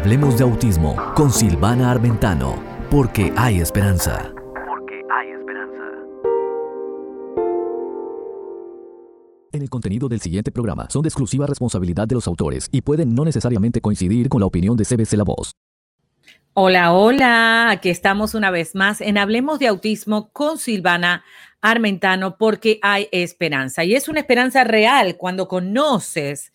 Hablemos de autismo con Silvana Armentano, porque hay esperanza. Porque hay esperanza. En el contenido del siguiente programa son de exclusiva responsabilidad de los autores y pueden no necesariamente coincidir con la opinión de CBC La Voz. Hola, hola, aquí estamos una vez más en Hablemos de Autismo con Silvana Armentano porque hay esperanza y es una esperanza real cuando conoces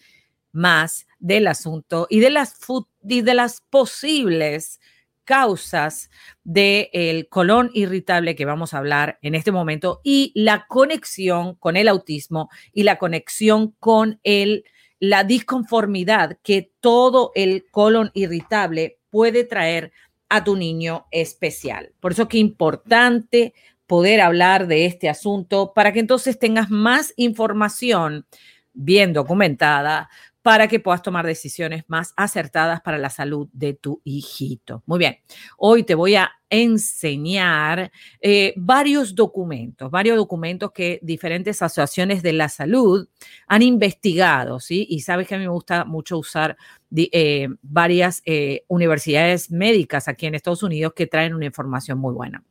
más del asunto y de las, de las posibles causas del colon irritable que vamos a hablar en este momento y la conexión con el autismo y la conexión con el, la disconformidad que todo el colon irritable puede traer a tu niño especial. Por eso que importante poder hablar de este asunto para que entonces tengas más información bien documentada para que puedas tomar decisiones más acertadas para la salud de tu hijito. Muy bien, hoy te voy a enseñar eh, varios documentos, varios documentos que diferentes asociaciones de la salud han investigado, ¿sí? Y sabes que a mí me gusta mucho usar eh, varias eh, universidades médicas aquí en Estados Unidos que traen una información muy buena.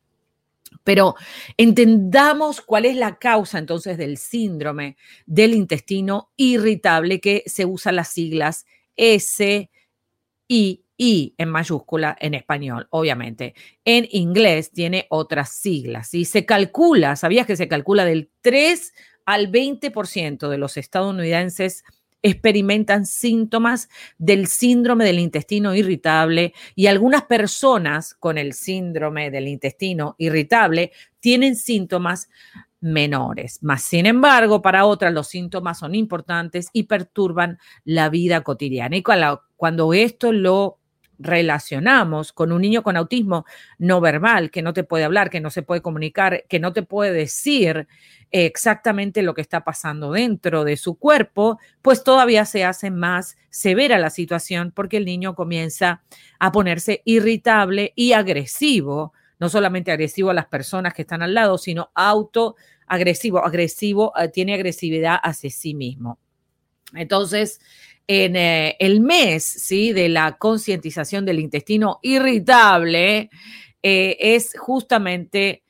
Pero entendamos cuál es la causa entonces del síndrome del intestino irritable que se usa las siglas S, I, I en mayúscula en español, obviamente. En inglés tiene otras siglas y se calcula, ¿sabías que se calcula del 3 al 20% de los estadounidenses experimentan síntomas del síndrome del intestino irritable y algunas personas con el síndrome del intestino irritable tienen síntomas menores. Más sin embargo, para otras los síntomas son importantes y perturban la vida cotidiana. Y cuando esto lo relacionamos con un niño con autismo no verbal, que no te puede hablar, que no se puede comunicar, que no te puede decir exactamente lo que está pasando dentro de su cuerpo, pues todavía se hace más severa la situación porque el niño comienza a ponerse irritable y agresivo, no solamente agresivo a las personas que están al lado, sino autoagresivo, agresivo, eh, tiene agresividad hacia sí mismo. Entonces, en eh, el mes ¿sí? de la concientización del intestino irritable eh, es justamente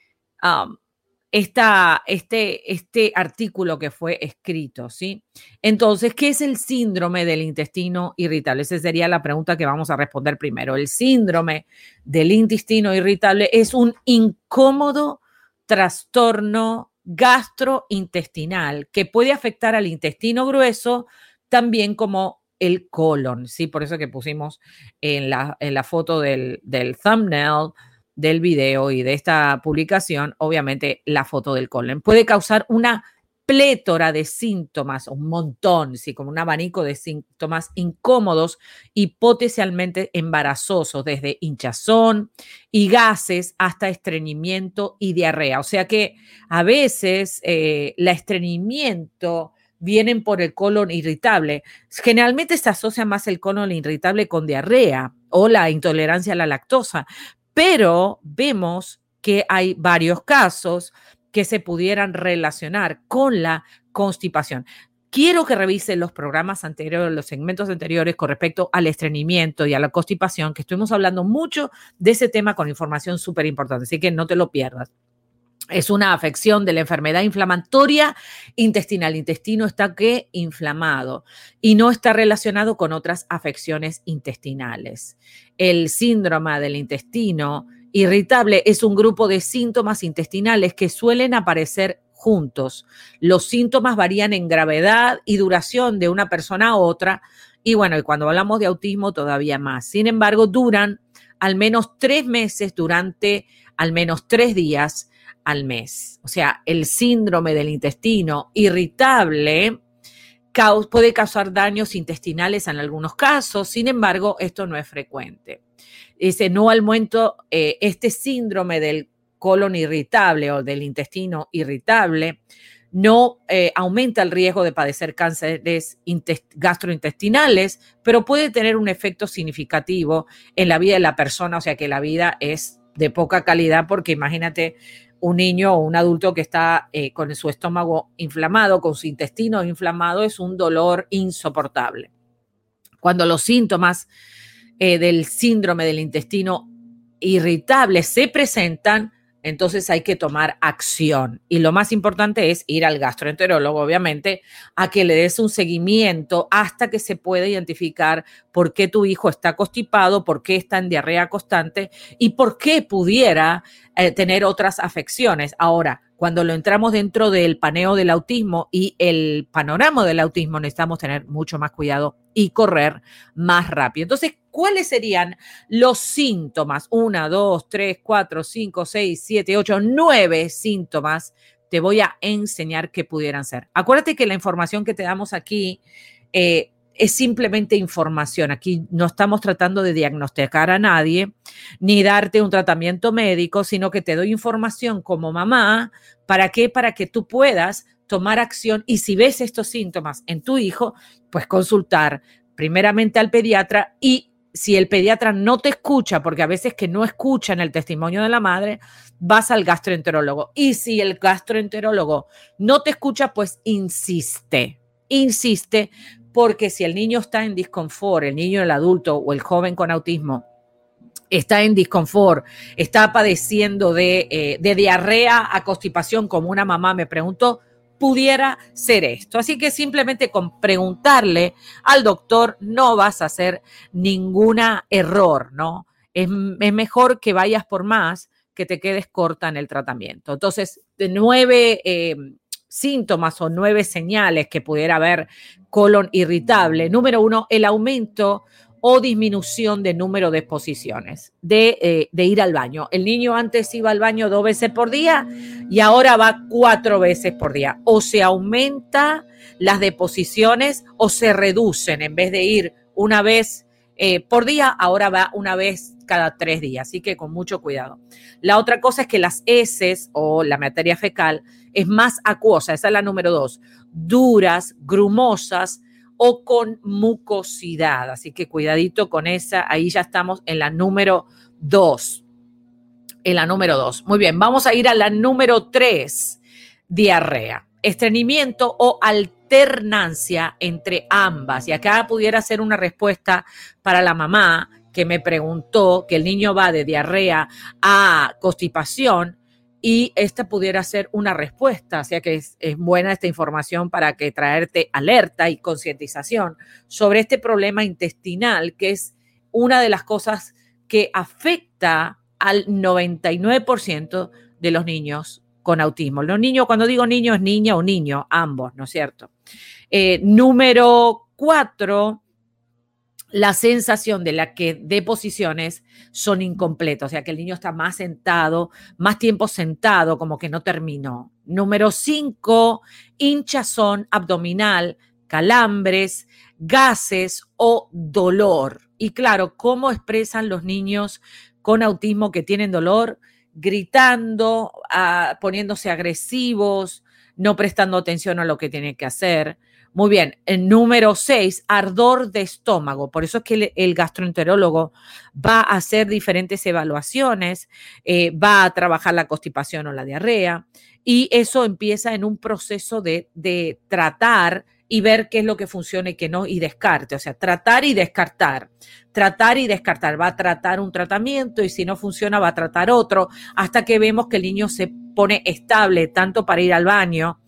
esta, este, este artículo que fue escrito. ¿sí? Entonces, ¿qué es el síndrome del intestino irritable? Esa sería la pregunta que vamos a responder primero. El síndrome del intestino irritable es un incómodo trastorno gastrointestinal que puede afectar al intestino grueso, también como el colon, ¿sí? Por eso que pusimos en la, en la foto del, del thumbnail del video y de esta publicación, obviamente, la foto del colon. Puede causar una plétora de síntomas, un montón, sí, como un abanico de síntomas incómodos y potencialmente embarazosos, desde hinchazón y gases hasta estreñimiento y diarrea. O sea que a veces eh, el estreñimiento vienen por el colon irritable. Generalmente se asocia más el colon irritable con diarrea o la intolerancia a la lactosa, pero vemos que hay varios casos que se pudieran relacionar con la constipación. Quiero que revisen los programas anteriores, los segmentos anteriores con respecto al estreñimiento y a la constipación, que estuvimos hablando mucho de ese tema con información súper importante, así que no te lo pierdas es una afección de la enfermedad inflamatoria intestinal. El intestino está que inflamado y no está relacionado con otras afecciones intestinales. El síndrome del intestino irritable es un grupo de síntomas intestinales que suelen aparecer juntos. Los síntomas varían en gravedad y duración de una persona a otra y bueno, y cuando hablamos de autismo todavía más. Sin embargo, duran al menos tres meses durante al menos tres días al mes. O sea, el síndrome del intestino irritable puede causar daños intestinales en algunos casos, sin embargo, esto no es frecuente. Dice, no al momento, eh, este síndrome del colon irritable o del intestino irritable no eh, aumenta el riesgo de padecer cánceres gastrointestinales, pero puede tener un efecto significativo en la vida de la persona, o sea que la vida es de poca calidad porque imagínate un niño o un adulto que está eh, con su estómago inflamado, con su intestino inflamado, es un dolor insoportable. Cuando los síntomas eh, del síndrome del intestino irritable se presentan, entonces hay que tomar acción. Y lo más importante es ir al gastroenterólogo, obviamente, a que le des un seguimiento hasta que se pueda identificar por qué tu hijo está constipado, por qué está en diarrea constante y por qué pudiera eh, tener otras afecciones. Ahora, cuando lo entramos dentro del paneo del autismo y el panorama del autismo, necesitamos tener mucho más cuidado y correr más rápido. Entonces, ¿cuáles serían los síntomas? Una, dos, tres, cuatro, cinco, seis, siete, ocho, nueve síntomas. Te voy a enseñar qué pudieran ser. Acuérdate que la información que te damos aquí eh, es simplemente información. Aquí no estamos tratando de diagnosticar a nadie ni darte un tratamiento médico, sino que te doy información como mamá. ¿Para qué? Para que tú puedas tomar acción y si ves estos síntomas en tu hijo, pues consultar primeramente al pediatra y si el pediatra no te escucha, porque a veces que no escuchan el testimonio de la madre, vas al gastroenterólogo. Y si el gastroenterólogo no te escucha, pues insiste, insiste porque si el niño está en disconfort, el niño, el adulto o el joven con autismo está en disconfort, está padeciendo de, eh, diarrea a constipación, como una mamá me preguntó, pudiera ser esto. Así que simplemente con preguntarle al doctor no vas a hacer ningún error, ¿no? Es, mejor que vayas por más que te quedes corta en el tratamiento. Entonces, de nueve eh, síntomas o nueve señales que pudiera haber colon irritable. Número uno, el aumento o disminución de número de exposiciones, de, eh, de, ir al baño. El niño antes iba al baño dos veces por día y ahora va cuatro veces por día. O se aumenta las deposiciones o se reducen. En vez de ir una vez eh, por día, ahora va una vez cada tres días. Así que con mucho cuidado. La otra cosa es que las heces o la materia fecal es más acuosa, esa es la número dos, duras, grumosas o con mucosidad. Así que cuidadito con esa, ahí ya estamos en la número dos. En la número dos. Muy bien, vamos a ir a la número tres, diarrea, estreñimiento o alternancia entre ambas. Y acá pudiera ser una respuesta para la mamá que me preguntó que el niño va de diarrea a constipación y esta pudiera ser una respuesta. O sea que es, buena esta información para que traerte alerta y concientización sobre este problema intestinal, que es una de las cosas que afecta al 99% de los niños con autismo. Los niños, cuando digo niño, es niña o niño, ambos, ¿no es cierto? Eh, número cuatro, la sensación de la que deposiciones son incompletas, o sea que el niño está más sentado, más tiempo sentado, como que no terminó. Número cinco, hinchazón abdominal, calambres, gases o dolor. Y claro, ¿cómo expresan los niños con autismo que tienen dolor? Gritando, ah, poniéndose agresivos, no prestando atención a lo que tienen que hacer muy bien. El número seis, ardor de estómago. Por eso es que el, gastroenterólogo va a hacer diferentes evaluaciones, eh, va a trabajar la constipación o la diarrea, y eso empieza en un proceso de, de tratar y ver qué es lo que funciona y qué no, y descarte. O sea, tratar y descartar. Tratar y descartar. Va a tratar un tratamiento y si no funciona, va a tratar otro, hasta que vemos que el niño se pone estable tanto para ir al baño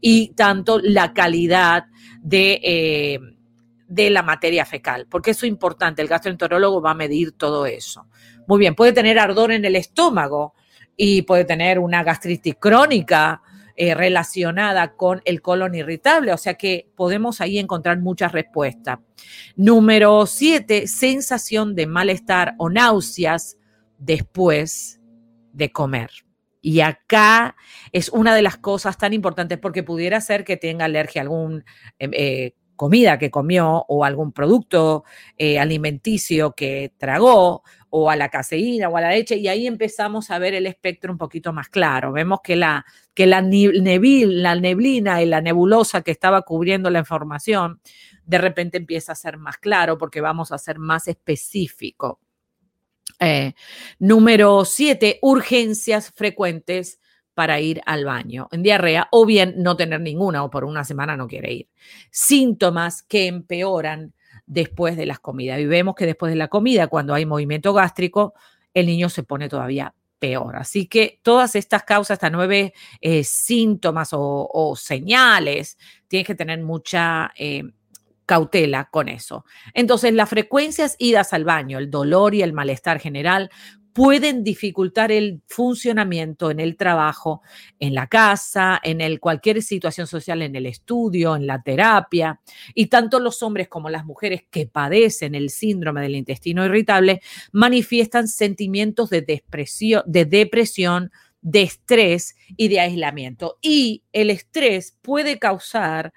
y tanto la calidad de, eh, de la materia fecal, porque eso es importante, el gastroenterólogo va a medir todo eso. Muy bien, puede tener ardor en el estómago y puede tener una gastritis crónica eh, relacionada con el colon irritable, o sea que podemos ahí encontrar muchas respuestas. Número siete, sensación de malestar o náuseas después de comer. Y acá es una de las cosas tan importantes porque pudiera ser que tenga alergia a algún em, eh, comida que comió o algún producto eh, alimenticio que tragó o a la caseína o a la leche y ahí empezamos a ver el espectro un poquito más claro. Vemos que la, que la, la neblina y la nebulosa que estaba cubriendo la información de repente empieza a ser más claro porque vamos a ser más específico. Eh, número siete, urgencias frecuentes para ir al baño en diarrea o bien no tener ninguna o por una semana no quiere ir. Síntomas que empeoran después de las comidas. Y vemos que después de la comida, cuando hay movimiento gástrico, el niño se pone todavía peor. Así que todas estas causas, estas nueve eh, síntomas o, señales, tienes que tener mucha eh, cautela con eso. Entonces, las frecuencias idas al baño, el dolor y el malestar general pueden dificultar el funcionamiento en el trabajo, en la casa, en el, cualquier situación social, en el estudio, en la terapia. Y tanto los hombres como las mujeres que padecen el síndrome del intestino irritable manifiestan sentimientos de de depresión de estrés y de aislamiento. Y el estrés puede causar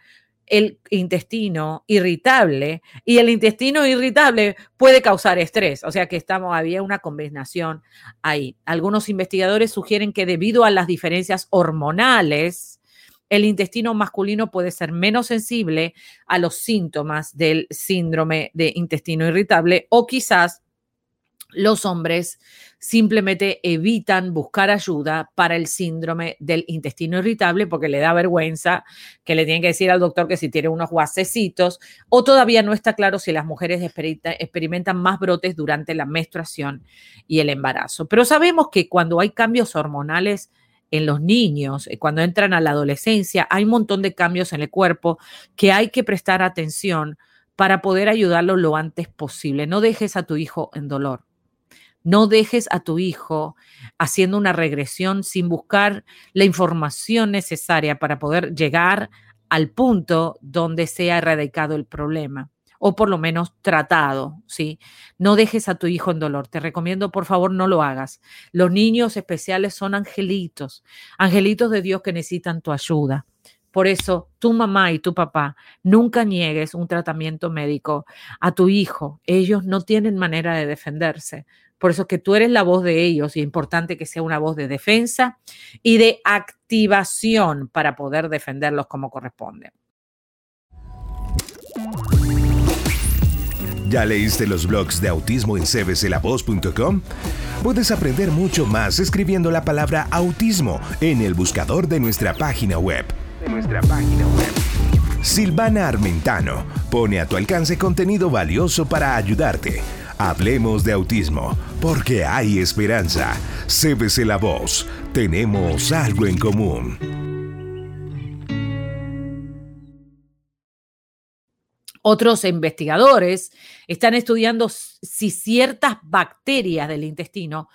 el intestino irritable y el intestino irritable puede causar estrés. O sea que estamos, había una combinación ahí. Algunos investigadores sugieren que debido a las diferencias hormonales, el intestino masculino puede ser menos sensible a los síntomas del síndrome de intestino irritable o quizás los hombres simplemente evitan buscar ayuda para el síndrome del intestino irritable porque le da vergüenza que le tienen que decir al doctor que si tiene unos guasecitos o todavía no está claro si las mujeres experimentan más brotes durante la menstruación y el embarazo. Pero sabemos que cuando hay cambios hormonales en los niños, eh, cuando entran a la adolescencia, hay un montón de cambios en el cuerpo que hay que prestar atención para poder ayudarlo lo antes posible. No dejes a tu hijo en dolor. No dejes a tu hijo haciendo una regresión sin buscar la información necesaria para poder llegar al punto donde sea erradicado el problema o por lo menos tratado, ¿sí? No dejes a tu hijo en dolor. Te recomiendo, por favor, no lo hagas. Los niños especiales son angelitos, angelitos de Dios que necesitan tu ayuda. Por eso, tu mamá y tu papá, nunca niegues un tratamiento médico a tu hijo. Ellos no tienen manera de defenderse. Por eso que tú eres la voz de ellos y es importante que sea una voz de defensa y de activación para poder defenderlos como corresponde. ¿Ya leíste los blogs de autismo en cbclavoz.com? Puedes aprender mucho más escribiendo la palabra autismo en el buscador de nuestra página web. De nuestra página web. Silvana Armentano pone a tu alcance contenido valioso para ayudarte Hablemos de autismo, porque hay esperanza. Cébese la voz. Tenemos algo en común. Otros investigadores están estudiando si ciertas bacterias del intestino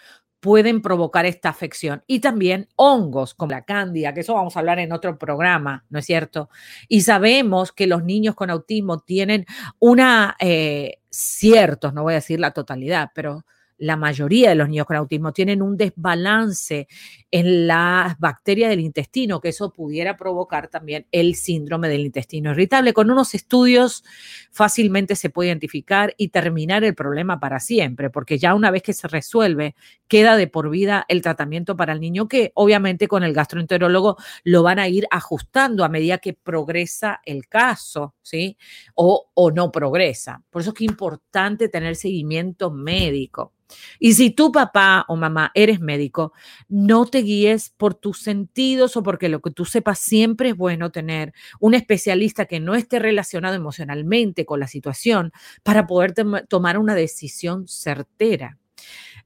pueden provocar esta afección. Y también hongos como la cándida, que eso vamos a hablar en otro programa, ¿no es cierto? Y sabemos que los niños con autismo tienen una, eh, ciertos, no voy a decir la totalidad, pero la mayoría de los niños con autismo tienen un desbalance en las bacterias del intestino, que eso pudiera provocar también el síndrome del intestino irritable. Con unos estudios fácilmente se puede identificar y terminar el problema para siempre, porque ya una vez que se resuelve, queda de por vida el tratamiento para el niño, que obviamente con el gastroenterólogo lo van a ir ajustando a medida que progresa el caso, ¿sí? O, o no progresa. Por eso es que es importante tener seguimiento médico. Y si tu papá o mamá eres médico, no te guíes por tus sentidos o porque lo que tú sepas siempre es bueno tener un especialista que no esté relacionado emocionalmente con la situación para poder tomar una decisión certera.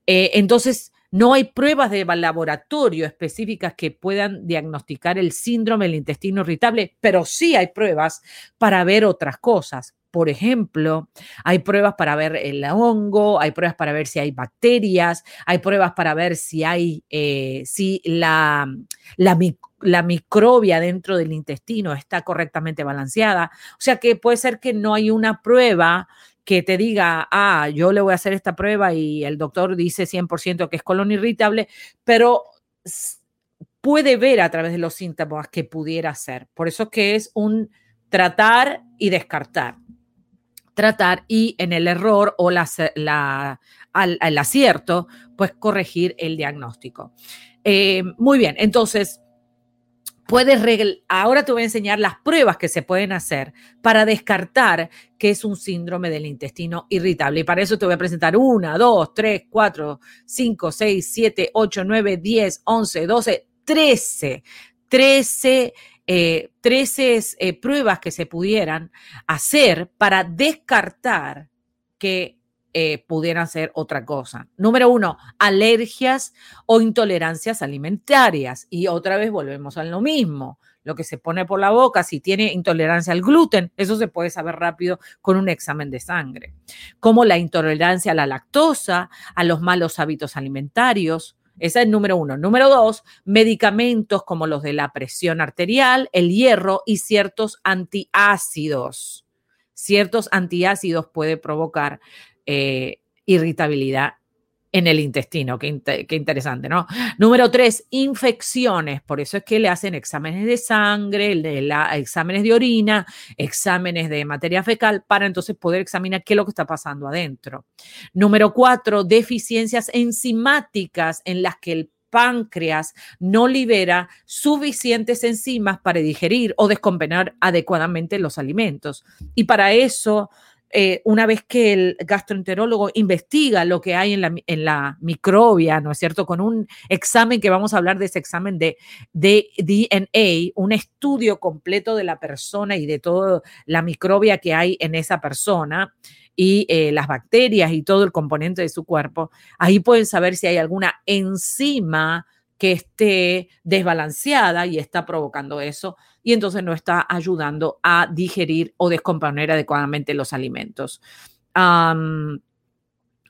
Eh, entonces, no hay pruebas de laboratorio específicas que puedan diagnosticar el síndrome del intestino irritable, pero sí hay pruebas para ver otras cosas. Por ejemplo, hay pruebas para ver el hongo, hay pruebas para ver si hay bacterias, hay pruebas para ver si hay, eh, si la, la, la microbia dentro del intestino está correctamente balanceada. O sea que puede ser que no hay una prueba que te diga, ah, yo le voy a hacer esta prueba y el doctor dice 100% que es colon irritable, pero puede ver a través de los síntomas que pudiera ser. Por eso que es un tratar y descartar tratar y en el error o la, al, acierto, pues corregir el diagnóstico. Eh, muy bien, entonces, puedes ahora te voy a enseñar las pruebas que se pueden hacer para descartar que es un síndrome del intestino irritable. Y para eso te voy a presentar una, dos, tres, cuatro, cinco, seis, siete, ocho, nueve, diez, once, doce, trece. Trece eh, 13 eh, pruebas que se pudieran hacer para descartar que eh, pudieran ser otra cosa. Número uno, alergias o intolerancias alimentarias. Y otra vez volvemos a lo mismo. Lo que se pone por la boca, si tiene intolerancia al gluten, eso se puede saber rápido con un examen de sangre. Como la intolerancia a la lactosa, a los malos hábitos alimentarios, ese es número uno. Número dos, medicamentos como los de la presión arterial, el hierro y ciertos antiácidos. Ciertos antiácidos puede provocar eh, irritabilidad en el intestino. Qué, interesante, ¿no? Número tres, infecciones. Por eso es que le hacen exámenes de sangre, exámenes de orina, exámenes de materia fecal, para entonces poder examinar qué es lo que está pasando adentro. Número cuatro, deficiencias enzimáticas en las que el páncreas no libera suficientes enzimas para digerir o descomponer adecuadamente los alimentos. Y para eso eh, una vez que el gastroenterólogo investiga lo que hay en la, en la, microbia, ¿no es cierto? Con un examen que vamos a hablar de ese examen de, de DNA, un estudio completo de la persona y de toda la microbia que hay en esa persona y eh, las bacterias y todo el componente de su cuerpo, ahí pueden saber si hay alguna enzima que esté desbalanceada y está provocando eso y entonces no está ayudando a digerir o descomponer adecuadamente los alimentos.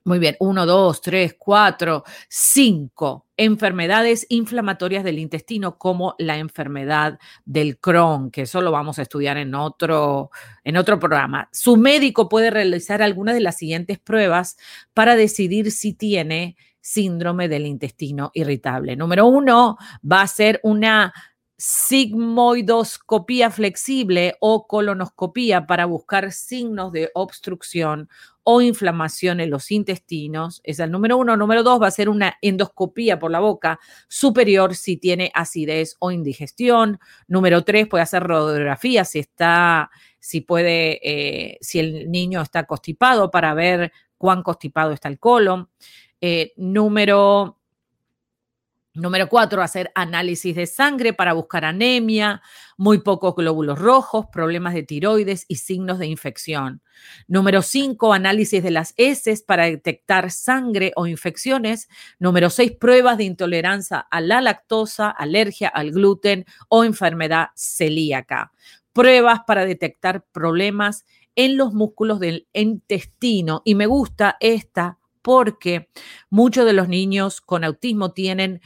muy bien, uno, dos, tres, cuatro, cinco enfermedades inflamatorias del intestino como la enfermedad del Crohn, que eso lo vamos a estudiar en otro, en otro programa. Su médico puede realizar algunas de las siguientes pruebas para decidir si tiene síndrome del intestino irritable. Número uno, va a ser una sigmoidoscopía flexible o colonoscopía para buscar signos de obstrucción o inflamación en los intestinos. Es el número uno. Número dos va a ser una endoscopía por la boca superior si tiene acidez o indigestión. Número tres puede hacer radiografía si está, si puede, eh, si el niño está constipado para ver cuán constipado está el colon. Eh, número, número cuatro, hacer análisis de sangre para buscar anemia, muy pocos glóbulos rojos, problemas de tiroides y signos de infección. Número cinco, análisis de las heces para detectar sangre o infecciones. Número seis, pruebas de intolerancia a la lactosa, alergia al gluten o enfermedad celíaca. Pruebas para detectar problemas en los músculos del intestino. Y me gusta esta porque muchos de los niños con autismo tienen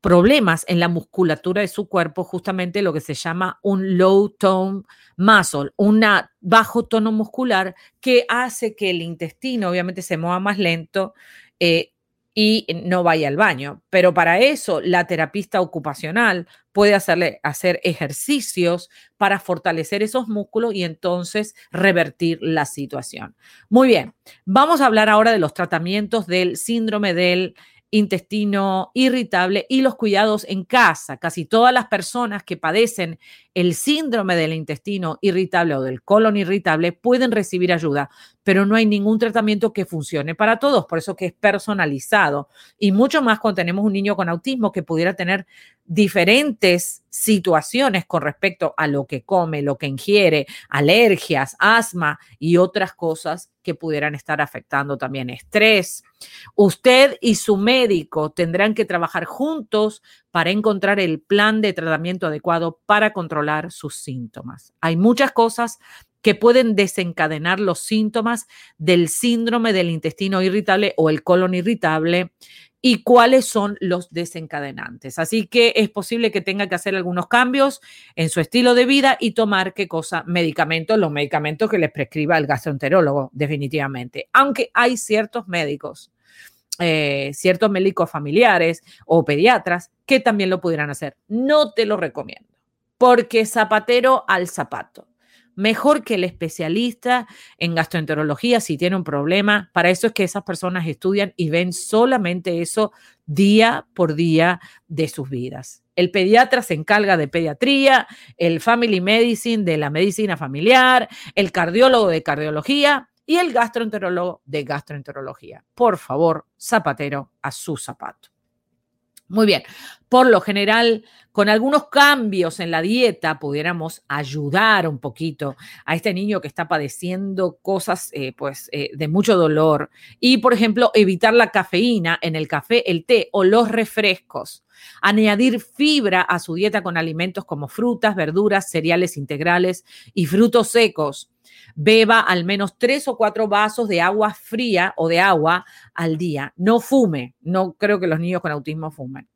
problemas en la musculatura de su cuerpo, justamente lo que se llama un low tone muscle, un bajo tono muscular que hace que el intestino obviamente se mueva más lento eh, y no vaya al baño. Pero para eso la terapista ocupacional puede hacerle hacer ejercicios para fortalecer esos músculos y entonces revertir la situación. Muy bien, vamos a hablar ahora de los tratamientos del síndrome del intestino irritable y los cuidados en casa. Casi todas las personas que padecen el síndrome del intestino irritable o del colon irritable pueden recibir ayuda, pero no hay ningún tratamiento que funcione para todos, por eso que es personalizado. Y mucho más cuando tenemos un niño con autismo que pudiera tener diferentes situaciones con respecto a lo que come, lo que ingiere, alergias, asma y otras cosas que pudieran estar afectando también estrés. Usted y su médico tendrán que trabajar juntos para encontrar el plan de tratamiento adecuado para controlar sus síntomas. Hay muchas cosas que pueden desencadenar los síntomas del síndrome del intestino irritable o el colon irritable y cuáles son los desencadenantes. Así que es posible que tenga que hacer algunos cambios en su estilo de vida y tomar qué cosa, medicamentos, los medicamentos que les prescriba el gastroenterólogo, definitivamente. Aunque hay ciertos médicos eh, ciertos médicos familiares o pediatras que también lo pudieran hacer. No te lo recomiendo, porque zapatero al zapato. Mejor que el especialista en gastroenterología si tiene un problema. Para eso es que esas personas estudian y ven solamente eso día por día de sus vidas. El pediatra se encarga de pediatría, el family medicine de la medicina familiar, el cardiólogo de cardiología y el gastroenterólogo de gastroenterología. Por favor, zapatero a su zapato. Muy bien, por lo general, con algunos cambios en la dieta, pudiéramos ayudar un poquito a este niño que está padeciendo cosas eh, pues, eh, de mucho dolor. Y, por ejemplo, evitar la cafeína en el café, el té o los refrescos. Añadir fibra a su dieta con alimentos como frutas, verduras, cereales integrales y frutos secos Beba al menos tres o cuatro vasos de agua fría o de agua al día. No fume. No creo que los niños con autismo fumen.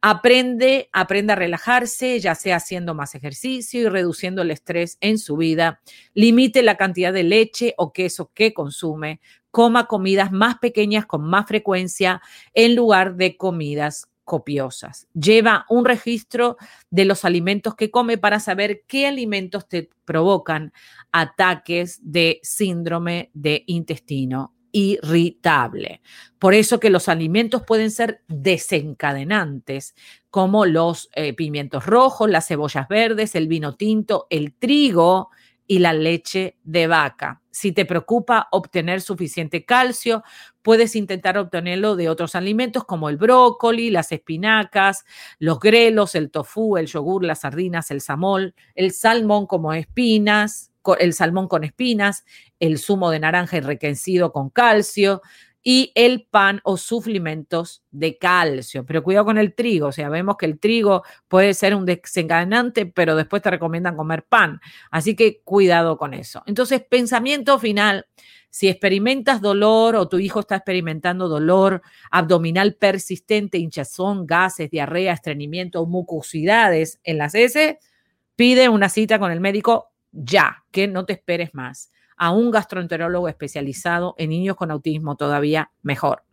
Aprende, a relajarse, ya sea haciendo más ejercicio y reduciendo el estrés en su vida. Limite la cantidad de leche o queso que consume. Coma comidas más pequeñas con más frecuencia en lugar de comidas copiosas. Lleva un registro de los alimentos que come para saber qué alimentos te provocan ataques de síndrome de intestino irritable. Por eso que los alimentos pueden ser desencadenantes, como los eh, pimientos rojos, las cebollas verdes, el vino tinto, el trigo, y la leche de vaca. Si te preocupa obtener suficiente calcio, puedes intentar obtenerlo de otros alimentos como el brócoli, las espinacas, los grelos, el tofu, el yogur, las sardinas, el samol, el salmón como espinas, el salmón con espinas, el zumo de naranja enriquecido con calcio, y el pan o suplementos de calcio. Pero cuidado con el trigo, o sea, vemos que el trigo puede ser un desencadenante, pero después te recomiendan comer pan. Así que cuidado con eso. Entonces, pensamiento final. Si experimentas dolor o tu hijo está experimentando dolor abdominal persistente, hinchazón, gases, diarrea, estreñimiento mucosidades en las heces, pide una cita con el médico ya, que no te esperes más a un gastroenterólogo especializado en niños con autismo todavía mejor.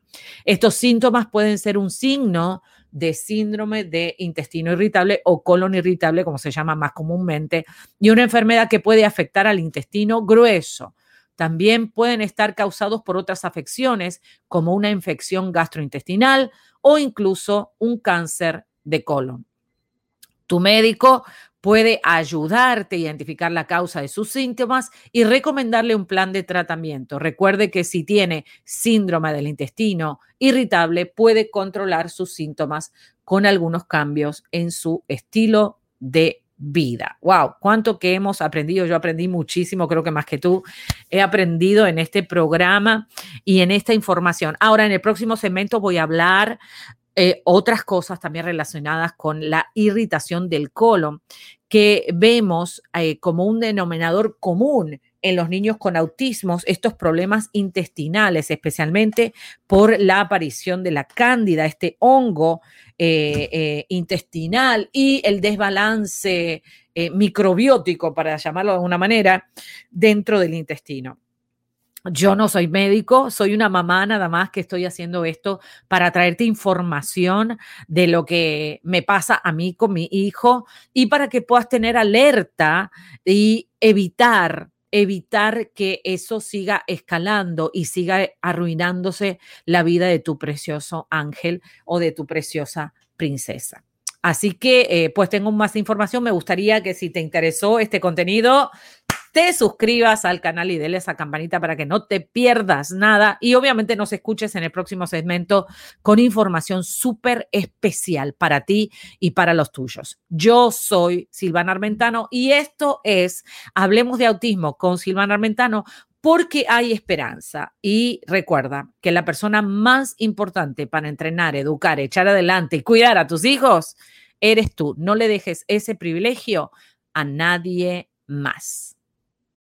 Estos síntomas pueden ser un signo de síndrome de intestino irritable o colon irritable, como se llama más comúnmente, y una enfermedad que puede afectar al intestino grueso. También pueden estar causados por otras afecciones, como una infección gastrointestinal o incluso un cáncer de colon. Tu médico puede ayudarte a identificar la causa de sus síntomas y recomendarle un plan de tratamiento. Recuerde que si tiene síndrome del intestino irritable, puede controlar sus síntomas con algunos cambios en su estilo de vida. Wow, cuánto que hemos aprendido. Yo aprendí muchísimo, creo que más que tú he aprendido en este programa y en esta información. Ahora, en el próximo segmento voy a hablar eh, otras cosas también relacionadas con la irritación del colon, que vemos eh, como un denominador común en los niños con autismo, estos problemas intestinales, especialmente por la aparición de la cándida, este hongo eh, intestinal y el desbalance microbiótico, para llamarlo de alguna manera, dentro del intestino. Yo no soy médico, soy una mamá nada más que estoy haciendo esto para traerte información de lo que me pasa a mí con mi hijo y para que puedas tener alerta y evitar evitar que eso siga escalando y siga arruinándose la vida de tu precioso ángel o de tu preciosa princesa. Así que, eh, pues tengo más información. Me gustaría que si te interesó este contenido, te suscribas al canal y dele esa campanita para que no te pierdas nada y obviamente nos escuches en el próximo segmento con información súper especial para ti y para los tuyos. Yo soy Silvana Armentano y esto es Hablemos de Autismo con Silvana Armentano porque hay esperanza. Y recuerda que la persona más importante para entrenar, educar, echar adelante y cuidar a tus hijos eres tú. No le dejes ese privilegio a nadie más.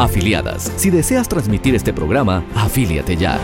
Afiliadas. Si deseas transmitir este programa, afíliate ya.